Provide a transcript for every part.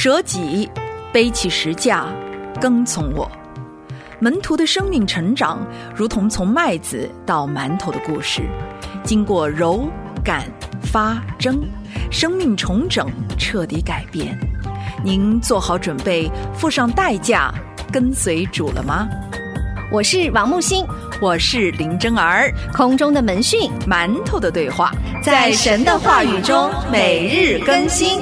舍己，背起石架，跟从我。门徒的生命成长，如同从麦子到馒头的故事，经过揉、擀、发、蒸，生命重整，彻底改变。您做好准备，付上代价，跟随主了吗？我是王木星，我是林真儿，空中的门训，馒头的对话，在神的话语中每日更新。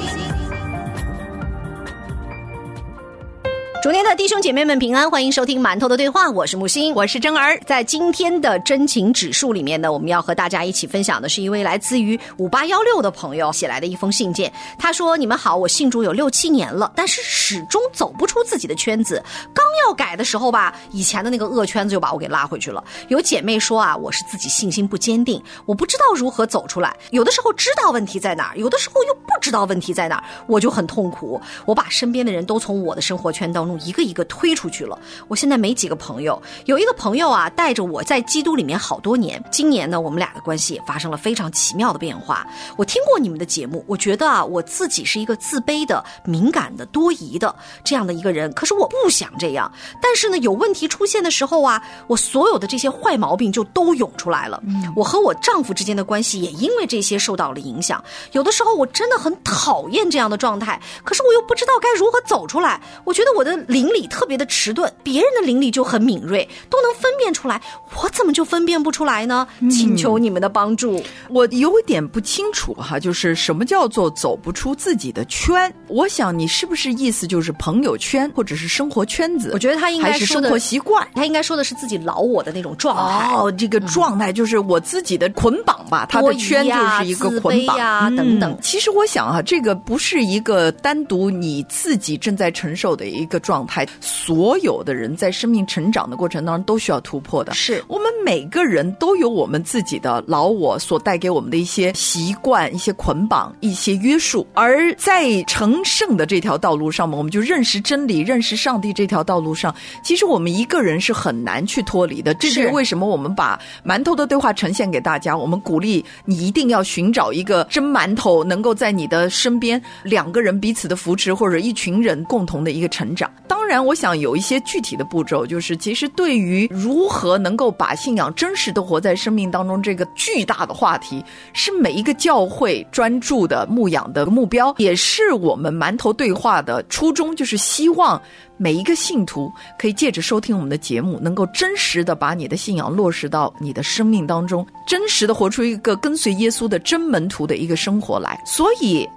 昨天的弟兄姐妹们平安，欢迎收听馒头的对话，我是木星，我是真儿。在今天的真情指数里面呢，我们要和大家一起分享的是一位来自于五八幺六的朋友写来的一封信件。他说：“你们好，我信主有六七年了，但是始终走不出自己的圈子。刚要改的时候吧，以前的那个恶圈子就把我给拉回去了。有姐妹说啊，我是自己信心不坚定，我不知道如何走出来。有的时候知道问题在哪儿，有的时候又不知道问题在哪儿，我就很痛苦。我把身边的人都从我的生活圈当中。”一个一个推出去了。我现在没几个朋友，有一个朋友啊，带着我在基督里面好多年。今年呢，我们俩的关系也发生了非常奇妙的变化。我听过你们的节目，我觉得啊，我自己是一个自卑的、敏感的、多疑的这样的一个人。可是我不想这样。但是呢，有问题出现的时候啊，我所有的这些坏毛病就都涌出来了。我和我丈夫之间的关系也因为这些受到了影响。有的时候我真的很讨厌这样的状态，可是我又不知道该如何走出来。我觉得我的。灵力特别的迟钝，别人的邻里就很敏锐，都能分辨出来，我怎么就分辨不出来呢？请求你们的帮助。我有点不清楚哈，就是什么叫做走不出自己的圈？我想你是不是意思就是朋友圈或者是生活圈子？我觉得他应该是生活习惯，他应该说的是自己老我的那种状态。哦，这个状态就是我自己的捆绑吧，他的圈就是一个捆绑呀等等。其实我想哈，这个不是一个单独你自己正在承受的一个状。态，所有的人在生命成长的过程当中都需要突破的。是我们每个人都有我们自己的老我所带给我们的一些习惯、一些捆绑、一些约束。而在成圣的这条道路上嘛，我们就认识真理、认识上帝这条道路上，其实我们一个人是很难去脱离的。这是为什么我们把馒头的对话呈现给大家。我们鼓励你一定要寻找一个真馒头，能够在你的身边，两个人彼此的扶持，或者一群人共同的一个成长。当然，我想有一些具体的步骤，就是其实对于如何能够把信仰真实的活在生命当中这个巨大的话题，是每一个教会专注的牧养的目标，也是我们馒头对话的初衷，就是希望每一个信徒可以借着收听我们的节目，能够真实的把你的信仰落实到你的生命当中，真实的活出一个跟随耶稣的真门徒的一个生活来。所以。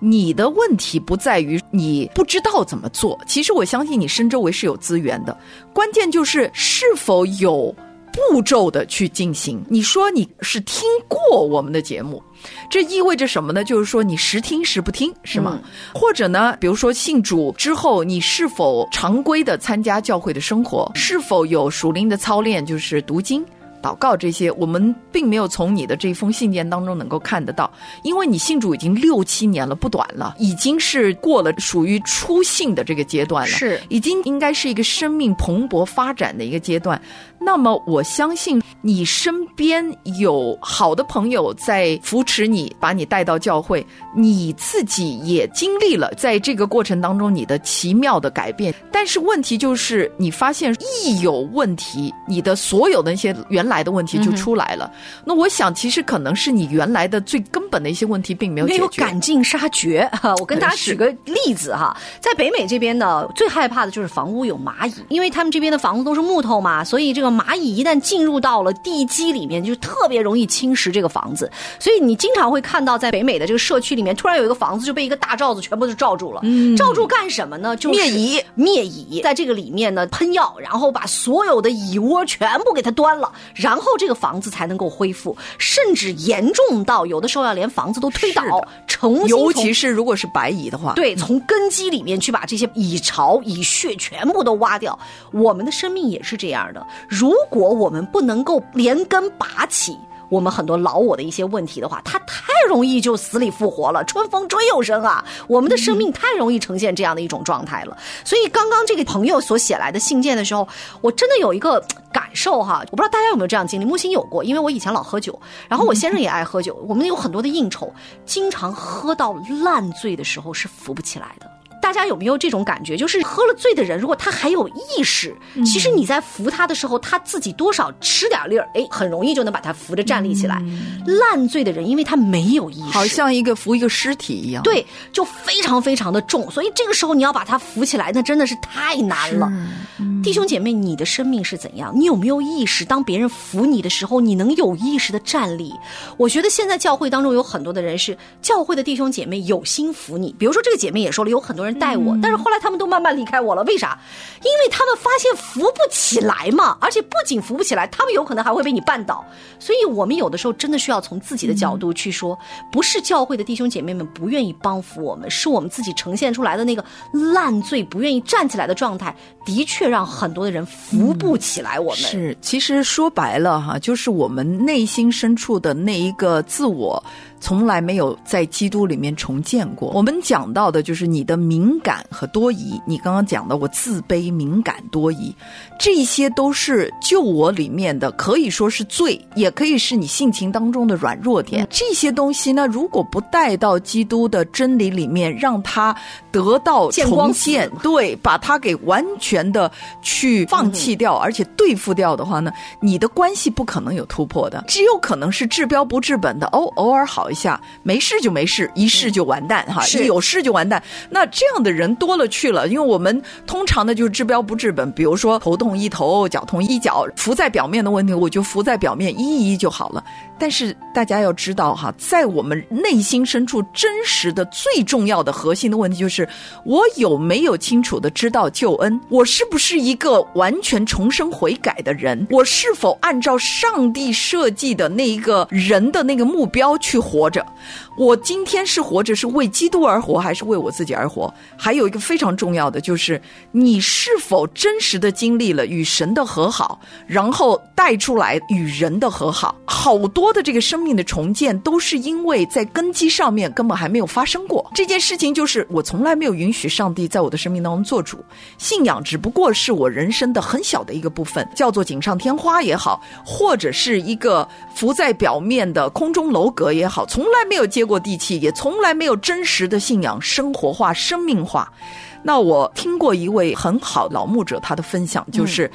你的问题不在于你不知道怎么做，其实我相信你身周围是有资源的，关键就是是否有步骤的去进行。你说你是听过我们的节目，这意味着什么呢？就是说你时听时不听，是吗？或者呢，比如说信主之后，你是否常规的参加教会的生活，是否有属灵的操练，就是读经。祷告这些，我们并没有从你的这封信件当中能够看得到，因为你信主已经六七年了，不短了，已经是过了属于初信的这个阶段了，是已经应该是一个生命蓬勃发展的一个阶段。那么我相信你身边有好的朋友在扶持你，把你带到教会，你自己也经历了在这个过程当中你的奇妙的改变。但是问题就是，你发现一有问题，你的所有的那些原来的问题就出来了。那我想，其实可能是你原来的最根本的一些问题并没有没有赶尽杀绝。哈，我跟大家举个例子哈，在北美这边呢，最害怕的就是房屋有蚂蚁，因为他们这边的房子都是木头嘛，所以这个蚂蚁一旦进入到了地基里面，就特别容易侵蚀这个房子。所以你经常会看到，在北美的这个社区里面，突然有一个房子就被一个大罩子全部就罩住了。罩住干什么呢？就灭蚁，灭。蚁在这个里面呢喷药，然后把所有的蚁窝全部给它端了，然后这个房子才能够恢复，甚至严重到有的时候要连房子都推倒，重新。尤其是如果是白蚁的话，对，从根基里面去把这些蚁巢、蚁穴全部都挖掉。我们的生命也是这样的，如果我们不能够连根拔起。我们很多老我的一些问题的话，它太容易就死里复活了，春风吹又生啊！我们的生命太容易呈现这样的一种状态了。所以刚刚这个朋友所写来的信件的时候，我真的有一个感受哈，我不知道大家有没有这样经历。木星有过，因为我以前老喝酒，然后我先生也爱喝酒，我们有很多的应酬，经常喝到烂醉的时候是扶不起来的。大家有没有这种感觉？就是喝了醉的人，如果他还有意识，其实你在扶他的时候，他自己多少吃点力儿，哎，很容易就能把他扶着站立起来。烂醉的人，因为他没有意识，好像一个扶一个尸体一样。对，就非常非常的重，所以这个时候你要把他扶起来，那真的是太难了。弟兄姐妹，你的生命是怎样？你有没有意识？当别人扶你的时候，你能有意识的站立？我觉得现在教会当中有很多的人是教会的弟兄姐妹有心扶你，比如说这个姐妹也说了，有很多人带我，但是后来他们都慢慢离开我了，为啥？因为他们发现扶不起来嘛，而且不仅扶不起来，他们有可能还会被你绊倒。所以我们有的时候真的需要从自己的角度去说，不是教会的弟兄姐妹们不愿意帮扶我们，是我们自己呈现出来的那个烂醉、不愿意站起来的状态，的确让很多的人扶不起来我们。是，其实说白了哈，就是我们内心深处的那一个自我。从来没有在基督里面重建过。我们讲到的就是你的敏感和多疑。你刚刚讲的，我自卑、敏感、多疑，这些都是救我里面的，可以说是罪，也可以是你性情当中的软弱点。这些东西呢，如果不带到基督的真理里面，让它得到重建，对，把它给完全的去放弃掉，而且对付掉的话呢，你的关系不可能有突破的，只有可能是治标不治本的。哦，偶尔好。一下没事就没事，一试就完蛋哈，一有事就完蛋。那这样的人多了去了，因为我们通常的就是治标不治本，比如说头痛医头，脚痛医脚，浮在表面的问题，我就浮在表面医一医就好了。但是大家要知道哈，在我们内心深处真实的最重要的核心的问题就是：我有没有清楚的知道救恩？我是不是一个完全重生悔改的人？我是否按照上帝设计的那一个人的那个目标去活着？我今天是活着是为基督而活，还是为我自己而活？还有一个非常重要的就是，你是否真实的经历了与神的和好，然后带出来与人的和好？好多的这个生命的重建，都是因为在根基上面根本还没有发生过。这件事情就是我从来没有允许上帝在我的生命当中做主，信仰只不过是我人生的很小的一个部分，叫做锦上添花也好，或者是一个浮在表面的空中楼阁也好，从来没有接。过地气，也从来没有真实的信仰生活化、生命化。那我听过一位很好老牧者，他的分享就是：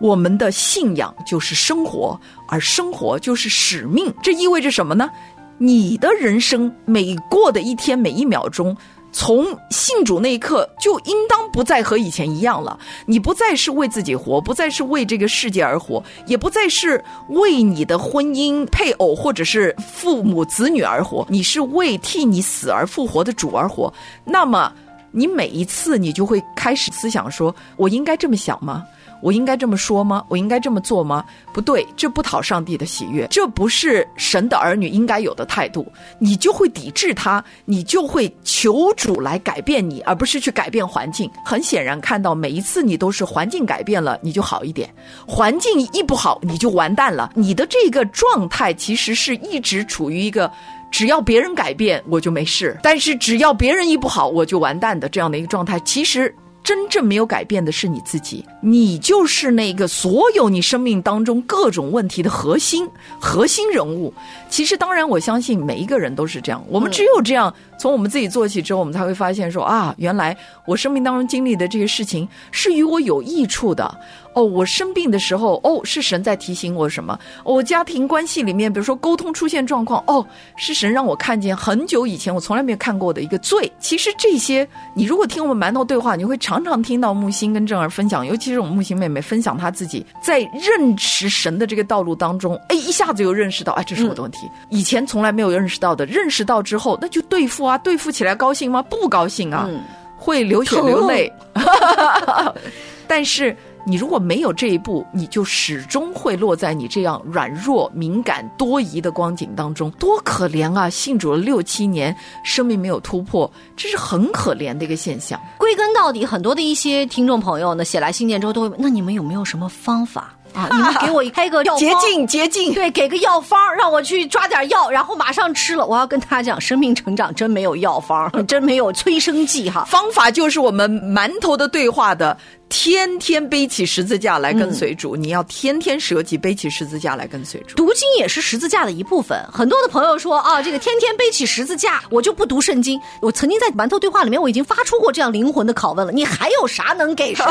我们的信仰就是生活，而生活就是使命。这意味着什么呢？你的人生每过的一天、每一秒钟。从信主那一刻，就应当不再和以前一样了。你不再是为自己活，不再是为这个世界而活，也不再是为你的婚姻、配偶或者是父母子女而活。你是为替你死而复活的主而活。那么，你每一次你就会开始思想说：我应该这么想吗？我应该这么说吗？我应该这么做吗？不对，这不讨上帝的喜悦，这不是神的儿女应该有的态度。你就会抵制他，你就会求主来改变你，而不是去改变环境。很显然，看到每一次你都是环境改变了，你就好一点；环境一不好，你就完蛋了。你的这个状态其实是一直处于一个只要别人改变我就没事，但是只要别人一不好我就完蛋的这样的一个状态。其实。真正没有改变的是你自己，你就是那个所有你生命当中各种问题的核心核心人物。其实，当然，我相信每一个人都是这样。我们只有这样，从我们自己做起之后，我们才会发现说啊，原来我生命当中经历的这些事情是与我有益处的。哦，我生病的时候，哦，是神在提醒我什么？我家庭关系里面，比如说沟通出现状况，哦，是神让我看见很久以前我从来没有看过的一个罪。其实这些，你如果听我们馒头对话，你会常常听到木星跟正儿分享，尤其是我们木星妹妹分享她自己在认识神的这个道路当中，哎，一下子又认识到，哎，这是我的问题，以前从来没有认识到的，认识到之后，那就对付啊，对付起来高兴吗？不高兴啊，会流血流泪，但是。你如果没有这一步，你就始终会落在你这样软弱、敏感、多疑的光景当中，多可怜啊！信主了六七年，生命没有突破，这是很可怜的一个现象。归根到底，很多的一些听众朋友呢，写来信件之后都会问：那你们有没有什么方法？啊！你们 给我开个药捷径，捷径对，给个药方，让我去抓点药，然后马上吃了。我要跟大家讲，生命成长真没有药方，真没有催生剂哈。方法就是我们馒头的对话的天天背起十字架来跟随主，你要天天舍己背起十字架来跟随主。读经也是十字架的一部分。很多的朋友说啊，这个天天背起十字架，我就不读圣经。我曾经在馒头对话里面，我已经发出过这样灵魂的拷问了：你还有啥能给神？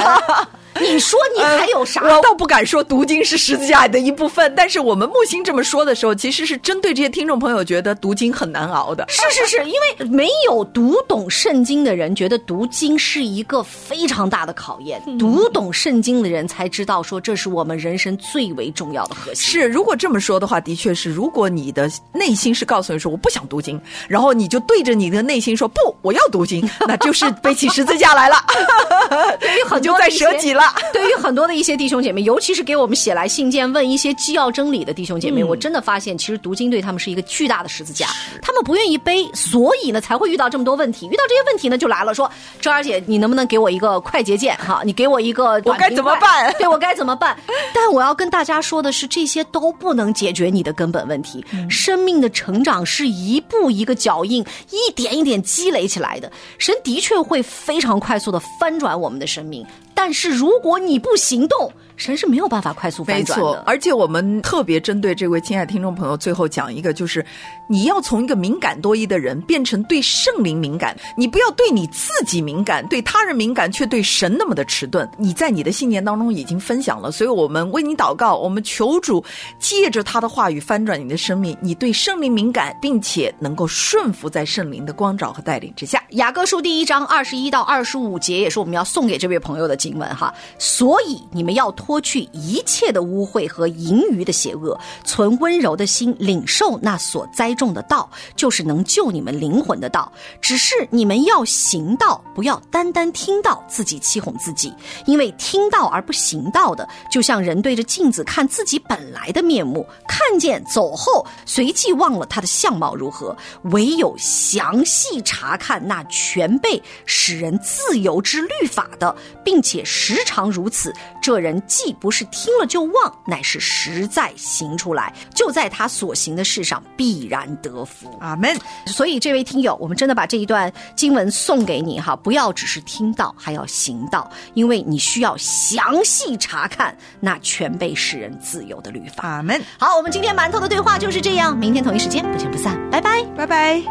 你说你还有啥？我倒不敢说读经是十字架的一部分，但是我们木星这么说的时候，其实是针对这些听众朋友觉得读经很难熬的。是是是，因为没有读懂圣经的人觉得读经是一个非常大的考验，读懂圣经的人才知道说这是我们人生最为重要的核心。是，如果这么说的话，的确是，如果你的内心是告诉你说我不想读经，然后你就对着你的内心说不，我要读经，那就是背起十字架来了，对于很多在舍己了。对于很多的一些弟兄姐妹，尤其是给我们写来信件问一些机要真理的弟兄姐妹，我真的发现，其实读经对他们是一个巨大的十字架，他们不愿意背，所以呢才会遇到这么多问题。遇到这些问题呢，就来了，说周二姐，你能不能给我一个快捷键？哈，你给我一个，我该怎么办？对我该怎么办？但我要跟大家说的是，这些都不能解决你的根本问题。生命的成长是一步一个脚印，一点一点积累起来的。神的确会非常快速的翻转我们的生命。但是如果你不行动，神是没有办法快速翻转的。而且我们特别针对这位亲爱的听众朋友，最后讲一个，就是你要从一个敏感多疑的人变成对圣灵敏感。你不要对你自己敏感，对他人敏感，却对神那么的迟钝。你在你的信念当中已经分享了，所以我们为你祷告，我们求主借着他的话语翻转你的生命。你对圣灵敏感，并且能够顺服在圣灵的光照和带领之下。雅各书第一章二十一到二十五节，也是我们要送给这位朋友的。经文哈，所以你们要脱去一切的污秽和盈余的邪恶，存温柔的心，领受那所栽种的道，就是能救你们灵魂的道。只是你们要行道，不要单单听到自己欺哄自己，因为听到而不行道的，就像人对着镜子看自己本来的面目，看见走后，随即忘了他的相貌如何。唯有详细查看那全被使人自由之律法的，并且。时常如此，这人既不是听了就忘，乃是实在行出来，就在他所行的事上必然得福。阿门。所以这位听友，我们真的把这一段经文送给你哈，不要只是听到，还要行道，因为你需要详细查看那全被世人自由的律法。阿门。好，我们今天馒头的对话就是这样，明天同一时间不见不散，拜拜，拜拜。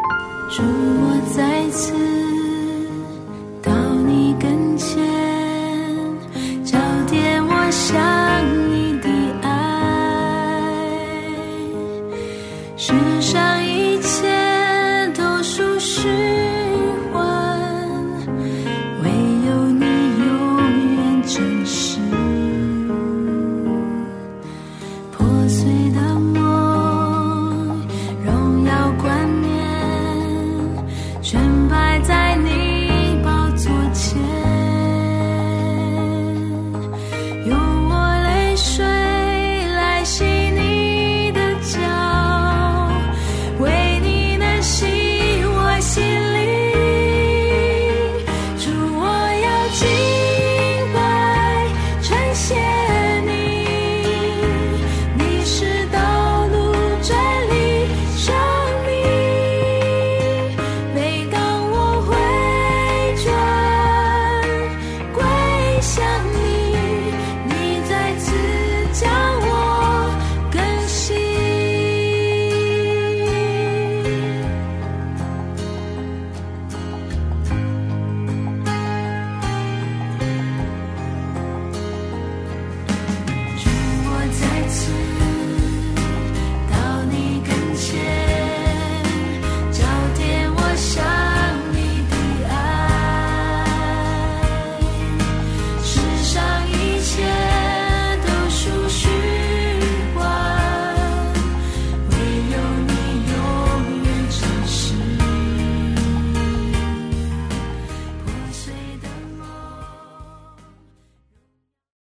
祝我再次。